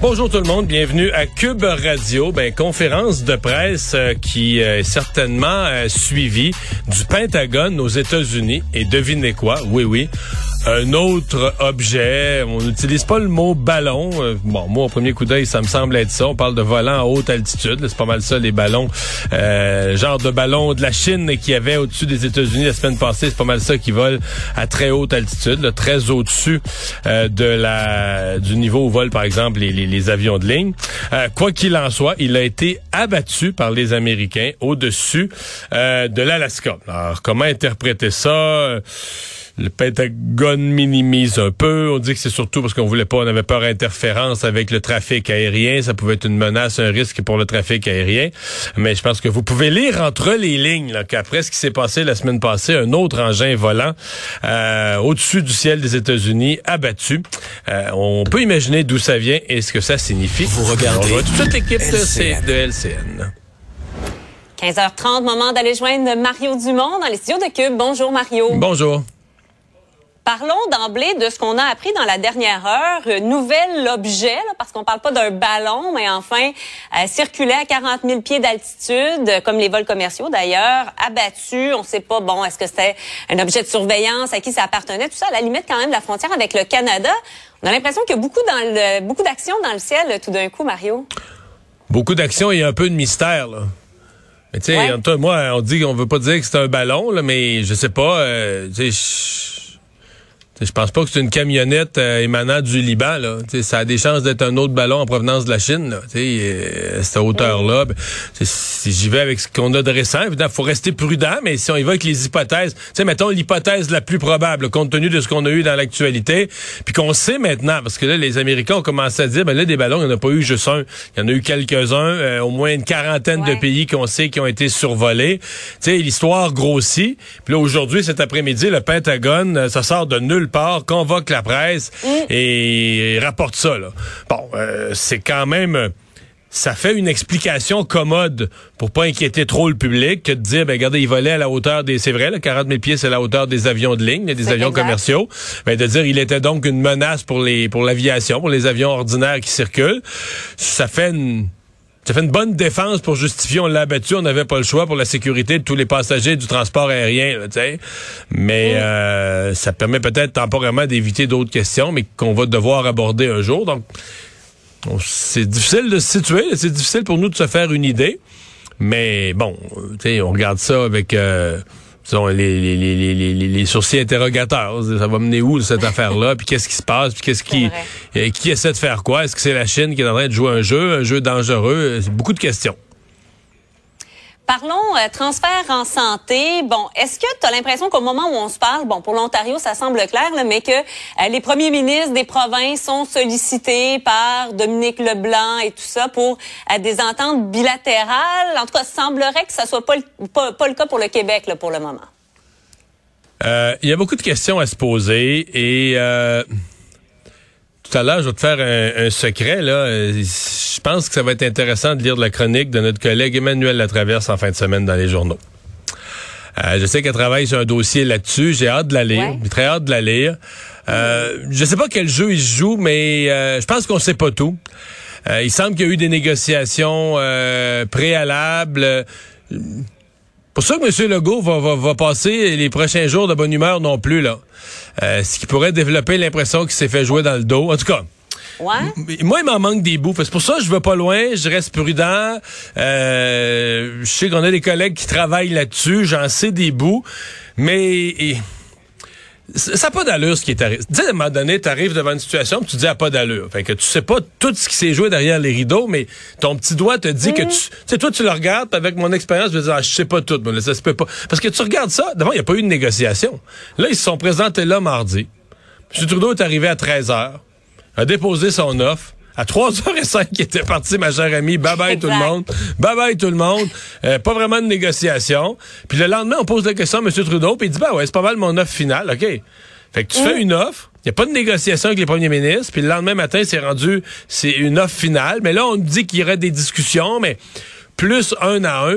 Bonjour tout le monde, bienvenue à Cube Radio, ben, conférence de presse euh, qui euh, est certainement euh, suivie du Pentagone aux États-Unis. Et devinez quoi? Oui, oui un autre objet. On n'utilise pas le mot ballon. Euh, bon, moi, au premier coup d'œil, ça me semble être ça. On parle de volant à haute altitude. C'est pas mal ça, les ballons. Euh, genre de ballon de la Chine qui avait au-dessus des États-Unis la semaine passée. C'est pas mal ça qui vole à très haute altitude, très au-dessus euh, de la du niveau où volent, par exemple, les, les, avions de ligne. quoi qu'il en soit, il a été abattu par les Américains au-dessus de l'Alaska. Alors, comment interpréter ça? Le Pentagone minimise un peu. On dit que c'est surtout parce qu'on voulait pas, on avait peur d'interférence avec le trafic aérien. Ça pouvait être une menace, un risque pour le trafic aérien. Mais je pense que vous pouvez lire entre les lignes qu'après ce qui s'est passé la semaine passée, un autre engin volant euh, au-dessus du ciel des États-Unis abattu. Euh, on peut imaginer d'où ça vient et ce que ça signifie. Vous regardez. On tout de suite l'équipe de, de LCN. 15h30, moment d'aller joindre Mario Dumont dans les studios de Cube. Bonjour Mario. Bonjour. Parlons d'emblée de ce qu'on a appris dans la dernière heure. Nouvel objet, parce qu'on parle pas d'un ballon, mais enfin, euh, circulait à 40 000 pieds d'altitude, comme les vols commerciaux d'ailleurs, abattu. On sait pas, bon, est-ce que c'était un objet de surveillance, à qui ça appartenait, tout ça, à la limite quand même de la frontière avec le Canada. On a l'impression qu'il y a beaucoup, dans le, beaucoup d'actions dans le ciel tout d'un coup, Mario. Beaucoup d'actions et un peu de mystère, là. Mais tu sais, moi, on dit qu'on veut pas dire que c'est un ballon, là, mais je sais pas, euh, je pense pas que c'est une camionnette euh, émanant du Liban. Là. ça a des chances d'être un autre ballon en provenance de la Chine. Là. Euh, cette hauteur-là. Ben, si j'y vais avec ce qu'on a de récent, évidemment, faut rester prudent, mais si on y va avec les hypothèses, sais, mettons l'hypothèse la plus probable, compte tenu de ce qu'on a eu dans l'actualité, puis qu'on sait maintenant, parce que là, les Américains ont commencé à dire, ben là, des ballons, il n'y en a pas eu juste un. Il y en a eu quelques-uns, euh, au moins une quarantaine de pays qu'on sait qui ont été survolés. L'histoire grossit. Puis là, aujourd'hui, cet après-midi, le Pentagone, ça sort de nulle part, convoque la presse mm. et, rapporte ça. Là. Bon, euh, c'est quand même ça fait une explication commode pour pas inquiéter trop le public que de dire, ben regardez, il volait à la hauteur des, c'est vrai, là, 40 000 pieds, c'est la hauteur des avions de ligne, des avions commerciaux. Ben de dire, il était donc une menace pour les, pour l'aviation, pour les avions ordinaires qui circulent. Ça fait une, ça fait une bonne défense pour justifier, on l'a abattu, on n'avait pas le choix pour la sécurité de tous les passagers du transport aérien, sais. mais euh, ça permet peut-être temporairement d'éviter d'autres questions, mais qu'on va devoir aborder un jour. Donc, c'est difficile de se situer, c'est difficile pour nous de se faire une idée, mais bon, on regarde ça avec... Euh, les, les, les, les, sourcils interrogateurs. Ça va mener où cette affaire-là? Puis qu'est-ce qui se passe? Puis qu'est-ce qui qui essaie de faire quoi? Est-ce que c'est la Chine qui est en train de jouer un jeu, un jeu dangereux? Beaucoup de questions. Parlons euh, transfert en santé. Bon, est-ce que tu as l'impression qu'au moment où on se parle, bon, pour l'Ontario, ça semble clair, mais que euh, les premiers ministres des provinces sont sollicités par Dominique Leblanc et tout ça pour euh, des ententes bilatérales? En tout cas, semblerait que ça soit pas le, pas, le cas pour le Québec là, pour le moment. Il y a beaucoup de questions à se poser et tout à l'heure, je vais te faire un, secret. Là. Je pense que ça va être intéressant de lire la chronique de notre collègue Emmanuel Latraverse en fin de semaine dans les journaux. Euh, je sais qu'elle travaille sur un dossier là-dessus. J'ai hâte de la lire. J'ai très hâte de la lire. Euh, je sais pas quel jeu il joue, mais euh, je pense qu'on sait pas tout. Euh, il semble qu'il y a eu des négociations préalables. Pour ça que M. Legault va, va, passer les prochains jours de bonne humeur non plus, là. Euh, ce qui pourrait développer l'impression qu'il s'est fait jouer dans le dos. En tout cas. Ouais. Moi, il m'en manque des bouts. C'est pour ça que je vais pas loin, je reste prudent. Euh, je sais qu'on a des collègues qui travaillent là-dessus, j'en sais des bouts, mais ça n'a pas d'allure ce qui est arrivé. Tu sais, à un moment donné, tu arrives devant une situation tu dis à pas d'allure. Fait que tu sais pas tout ce qui s'est joué derrière les rideaux, mais ton petit doigt te dit que tu sais, toi, tu le regardes, avec mon expérience, je vais dire, ah, je sais pas tout, mais ça se peut pas. Parce que tu regardes ça, d'abord, il n'y a pas eu de négociation. Là, ils se sont présentés là mardi. M. Trudeau est arrivé à 13 h a déposé son offre. À 3h05, il était parti, ma chère amie. Bye bye tout le monde. Bye bye tout le monde. Euh, pas vraiment de négociation. Puis le lendemain, on pose la question à M. Trudeau, puis il dit, bah ouais, c'est pas mal mon offre finale, OK. Fait que tu fais mm. une offre, il n'y a pas de négociation avec les premiers ministres, puis le lendemain matin, c'est rendu, c'est une offre finale. Mais là, on dit qu'il y aurait des discussions, mais plus un à un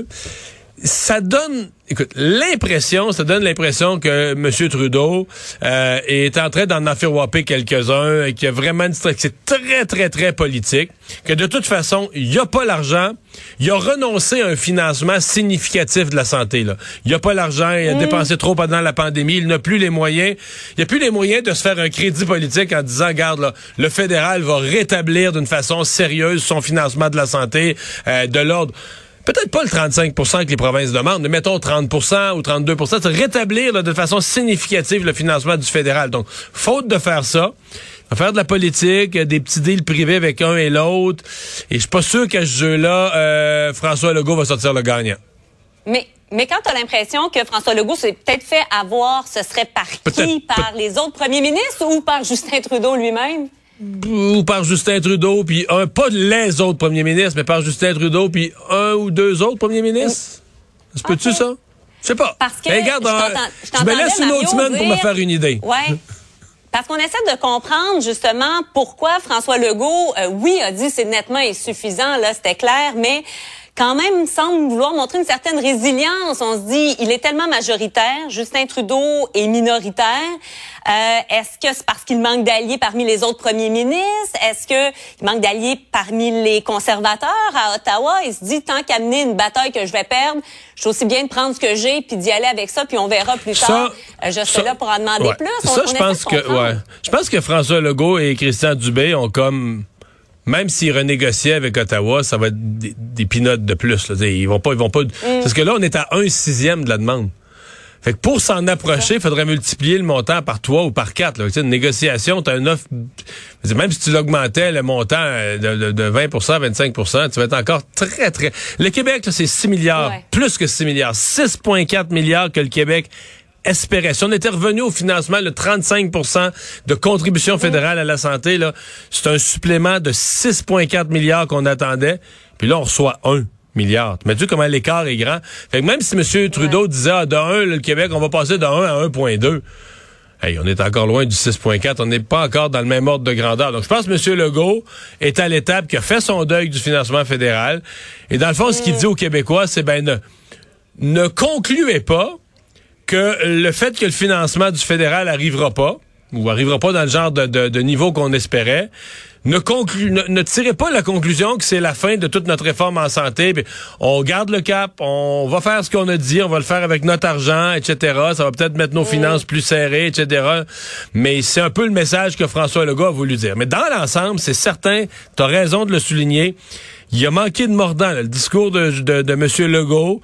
ça donne, écoute, l'impression, ça donne l'impression que M. Trudeau euh, est en train d'en affaire quelques-uns, et qu'il y a vraiment une c'est très, très, très politique, que de toute façon, il n'y a pas l'argent, il a renoncé à un financement significatif de la santé. Là. Il n'y a pas l'argent, il a mm. dépensé trop pendant la pandémie, il n'a plus les moyens, il n'y a plus les moyens de se faire un crédit politique en disant, regarde, là, le fédéral va rétablir d'une façon sérieuse son financement de la santé, euh, de l'ordre peut-être pas le 35% que les provinces demandent, mais mettons 30% ou 32 c'est rétablir de façon significative le financement du fédéral. Donc, faute de faire ça, faire de la politique, des petits deals privés avec un et l'autre, et je suis pas sûr qu'à ce jeu-là, euh, François Legault va sortir le gagnant. Mais mais quand tu as l'impression que François Legault s'est peut-être fait avoir, ce serait par qui? Par les autres premiers ministres ou par Justin Trudeau lui-même? Ou par Justin Trudeau, puis un, pas les autres premiers ministres, mais par Justin Trudeau, puis un ou deux autres premiers ministres? Se peut-tu ça? Je sais pas. Parce que regarde, je, me laisse une autre semaine pour me faire une idée. Ouais. Parce qu'on essaie de comprendre justement pourquoi François Legault, euh, oui, a dit c'est nettement insuffisant, là, c'était clair, mais quand même semble vouloir montrer une certaine résilience. On se dit, il est tellement majoritaire, Justin Trudeau est minoritaire. Euh, Est-ce que c'est parce qu'il manque d'alliés parmi les autres premiers ministres? Est-ce qu'il manque d'alliés parmi les conservateurs à Ottawa? Il se dit, tant qu'amener une bataille que je vais perdre, je suis aussi bien de prendre ce que j'ai puis d'y aller avec ça, puis on verra plus tard. Euh, je serai là pour en demander plus. ça, je pense que, ouais. Je pense que François Legault et Christian Dubé ont comme même s'ils renégociaient avec Ottawa, ça va être des, des pinottes de plus. Là. Ils vont pas, ils vont pas. Mm. Parce que là, on est à un sixième de la demande. Fait que pour s'en approcher, il faudrait multiplier le montant par trois ou par quatre. Là. Une négociation, tu as une offre. Même si tu l'augmentais le montant euh, de, de, 20% 25% tu vas être encore très, très. Le Québec, c'est 6 milliards, plus que 6 milliards. 6,4 milliards que le Québec espérait. Si on était revenu au financement, le 35% de contribution fédérale à la santé, là, c'est un supplément de 6,4 milliards qu'on attendait. Puis là, on reçoit un milliard. Mais tu vois comment l'écart est grand. Fait que même si M. Trudeau disait, ah, de 1, le Québec, on va passer de 1 à 1,2. Hey, on est encore loin du 6.4. On n'est pas encore dans le même ordre de grandeur. Donc, je pense que M. Legault est à l'étape qui a fait son deuil du financement fédéral. Et dans le fond, ce qu'il dit aux Québécois, c'est ben ne, ne concluez pas que le fait que le financement du fédéral arrivera pas, ou arrivera pas dans le genre de, de, niveau qu'on espérait, ne, conclu, ne, tirez pas la conclusion que c'est la fin de toute notre réforme en santé. on garde le cap, on va faire ce qu'on a dit, on va le faire avec notre argent, etc. Ça va peut-être mettre nos finances plus serrées, etc. Mais c'est un peu le message que François Legault a voulu dire. Mais dans l'ensemble, c'est certain, tu as raison de le souligner, il a manqué de mordant. le discours de, de, de M. Legault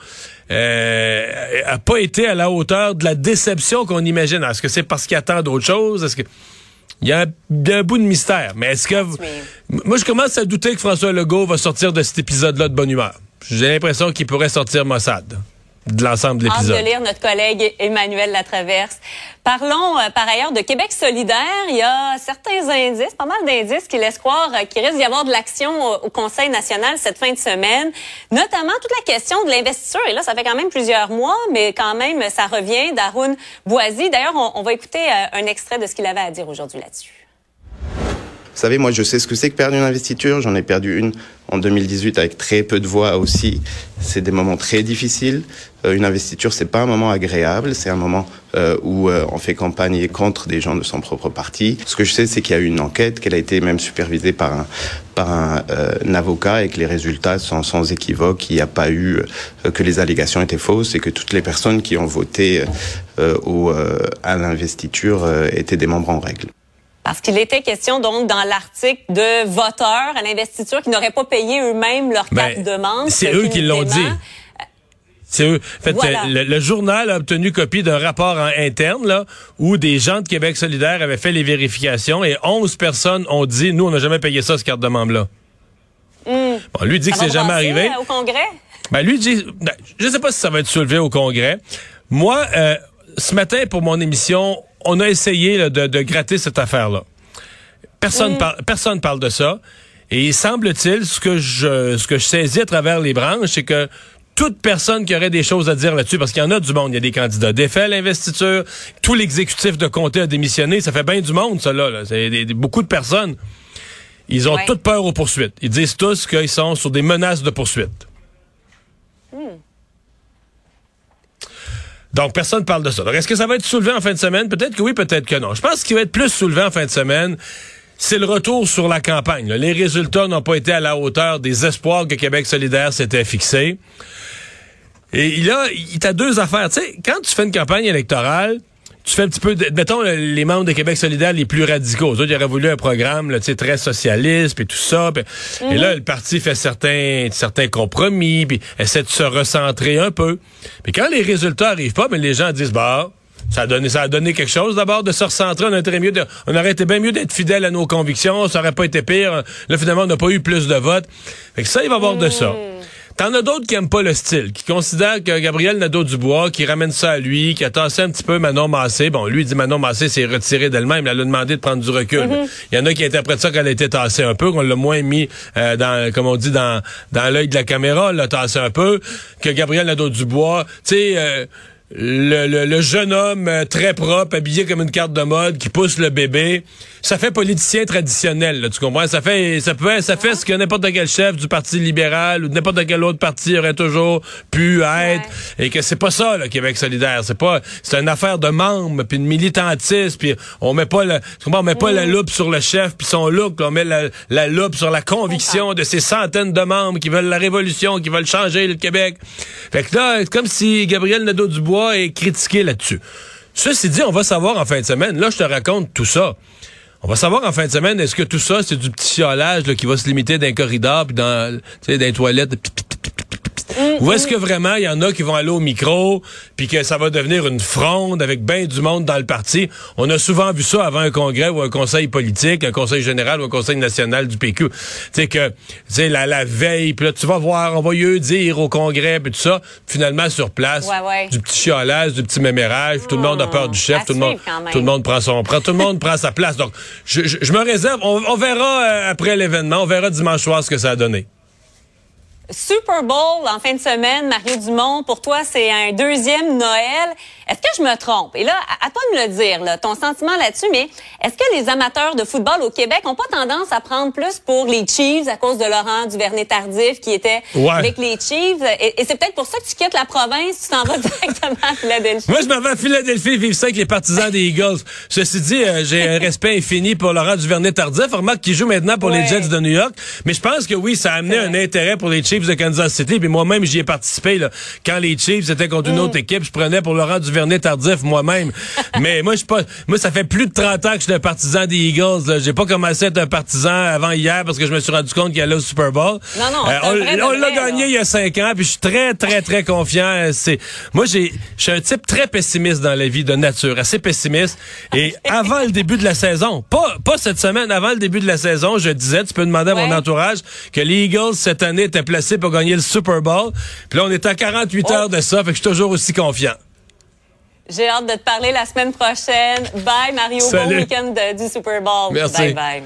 euh, a pas été à la hauteur de la déception qu'on imagine. Est-ce que c'est parce qu'il attend d'autres choses? Est-ce que il y a un, bout de mystère. Mais est-ce que moi je commence à douter que François Legault va sortir de cet épisode-là de bonne humeur. J'ai l'impression qu'il pourrait sortir Mossad de l'ensemble de l'épisode. de lire notre collègue Emmanuel Latraverse. Parlons euh, par ailleurs de Québec solidaire. Il y a certains indices, pas mal d'indices qui laissent croire euh, qu'il risque d'y avoir de l'action au, Conseil national cette fin de semaine, notamment toute la question de l'investiture. Et là, ça fait quand même plusieurs mois, mais quand même, ça revient d'Arun Boisy. D'ailleurs, on, on va écouter euh, un extrait de ce qu'il avait à dire aujourd'hui là-dessus. Vous savez, moi, je sais ce que c'est que perdre une investiture. J'en ai perdu une en 2018 avec très peu de voix aussi. C'est des moments très difficiles. Euh, une investiture, c'est pas un moment agréable. C'est un moment euh, où euh, on fait campagne contre des gens de son propre parti. Ce que je sais, c'est qu'il y a eu une enquête, qu'elle a été même supervisée par un, par un, avocat et que les résultats sont sans équivoque. Il n'y a pas eu que les allégations étaient fausses et que toutes les personnes qui ont voté au, à l'investiture étaient des membres en règle. Parce qu'il était question donc dans l'article de voteurs à l'investiture qui n'auraient pas payé eux-mêmes leur carte ben, de demande. C'est eux qui l'ont dit. C'est eux. fait, le, journal a obtenu copie d'un rapport en interne là, où des gens de Québec solidaire avaient fait les vérifications et 11 personnes ont dit nous on n'a jamais payé ça ce carte de membre là. Hmm. Bon, lui dit que c'est jamais arrivé. Au Congrès? Ben lui dit ben, je sais pas si ça va être soulevé au Congrès. Moi euh, ce matin pour mon émission on a essayé de, gratter cette affaire-là. Personne, mm. personne parle de ça. Et semble-t-il, ce que je ce que je saisis à travers les branches, c'est que toute personne qui aurait des choses à dire là-dessus, parce qu'il y en a du monde, il y a des candidats défaits à l'investiture, tout l'exécutif de comté a démissionné, ça fait bien du monde, ça là. C'est beaucoup de personnes. Ils ont toute peur aux poursuites. Ils disent tous qu'ils sont sur des menaces de poursuite. Hmm. Donc, personne ne parle de ça. est-ce que ça va être soulevé en fin de semaine? Peut-être que oui, peut-être que non. Je pense qu'il va être plus soulevé en fin de semaine. C'est le retour sur la campagne. Les résultats n'ont pas été à la hauteur des espoirs que Québec solidaire s'était fixé. Et a, il a deux affaires. Tu sais, quand tu fais une campagne électorale, tu fais un petit peu, de, mettons, les membres de Québec solidaire les plus radicaux. Eux, ils auraient voulu un programme là, très socialiste, et tout ça. Et là, le parti fait certains, certains compromis, puis essaie de se recentrer un peu. Mais quand les résultats arrivent pas, mais les gens disent, bah, ça a donné, ça a donné quelque chose d'abord de se recentrer. On aurait, mieux de, on aurait été bien mieux d'être fidèle à nos convictions. Ça aurait pas été pire. Là, finalement, on n'a pas eu plus de votes. Fait que ça, il va y avoir de ça. T'en as d'autres qui aiment pas le style, qui considèrent que Gabriel Nadeau-Dubois, qui ramène ça à lui, qui a tassé un petit peu Manon Massé. Bon, lui, il dit Manon Massé s'est retiré d'elle-même. Elle a demandé de prendre du recul. Mm-hmm. Il y en a qui interprètent ça qu'elle a été tassée un peu, qu'on l'a moins mis euh, dans, comme on dit, dans, dans l'œil de la caméra, l'a tassé un peu. Que Gabriel Nadeau-Dubois, tu sais... Euh, le, le, jeune homme euh, très propre, habillé comme une carte de mode, qui pousse le bébé, ça fait politicien traditionnel, là, tu comprends? Ça fait ça peut ça fait ce que n'importe quel chef du Parti libéral ou de n'importe quel autre parti aurait toujours pu être. Et que c'est pas ça, le Québec solidaire. C'est pas c'est une affaire de membres, puis de militantisme, puis on met pas le, on met pas la loupe sur le chef puis son look, on met la, la loupe sur la conviction de ces centaines de membres qui veulent la révolution, qui veulent changer le Québec. Fait que là, c'est comme si Gabriel Nadeau-Dubois et critiqué là-dessus. Ceci dit, on va savoir en fin de semaine. Là, je te raconte tout ça. On va savoir en fin de semaine, est-ce que tout ça, c'est du petit chiolage qui va se limiter d'un corridor puis dans, dans les toilettes. Ou est-ce que vraiment il y en a qui vont aller au micro puis que ça va devenir une fronde avec bien du monde dans le parti? On a souvent vu ça avant un congrès ou un conseil politique, un conseil général ou un conseil national du PQ. Tu sais que tu la, la veille, puis là tu vas voir, on va y dire au congrès puis tout ça, finalement sur place, du petit chiolage, du petit mémérage, tout le monde a peur du chef, tout le monde tout le monde prend son prend tout le monde prend sa place. Donc je, je, me réserve, on, on verra euh, après l'événement, on verra dimanche soir ce que ça a donné. Super Bowl en fin de semaine, Mario Dumont, pour toi, c'est un deuxième Noël. Est-ce que je me trompe? Et là, à, toi de me le dire, là, ton sentiment là-dessus, mais est-ce que les amateurs de football au Québec ont pas tendance à prendre plus pour les Chiefs à cause de Laurent Duvernay-Tardif qui était avec les Chiefs? Et, c'est peut-être pour ça que tu quittes la province, tu t'en vas directement à Philadelphie. Moi, je m'en vais à Philadelphie vivre ça avec les partisans des Eagles. Ceci dit, euh, j'ai un respect infini pour Laurent Duvernay-Tardif. Remarque qu'il joue maintenant pour les Jets de New York. Mais je pense que oui, ça a amené un intérêt pour les Chiefs de Kansas City. Puis moi-même, j'y ai participé. Là. Quand les Chiefs étaient contre une mm. autre équipe, je prenais pour Laurent Duvernay Tardif moi-même. Mais moi, je pas. Moi, ça fait plus de 30 ans que je suis un partisan des Eagles. J'ai pas commencé à être un partisan avant hier parce que je me suis rendu compte qu'il allait au Super Bowl. Non, non. Euh, on l'a gagné il y a 5 ans, puis je suis très, très, très confiant. C'est moi, j'ai, je suis un type très pessimiste dans la vie de nature, assez pessimiste. Et avant le début de la saison, pas, pas cette semaine, avant le début de la saison, je disais, tu peux demander à mon entourage que les Eagles cette année étaient placés pour gagner le Super Bowl. Puis là, on est à 48 heures de ça, fait que je suis toujours aussi confiant. J'ai hâte de te parler la semaine prochaine. Bye Mario, bon week-end du Super Bowl. Merci. Bye bye.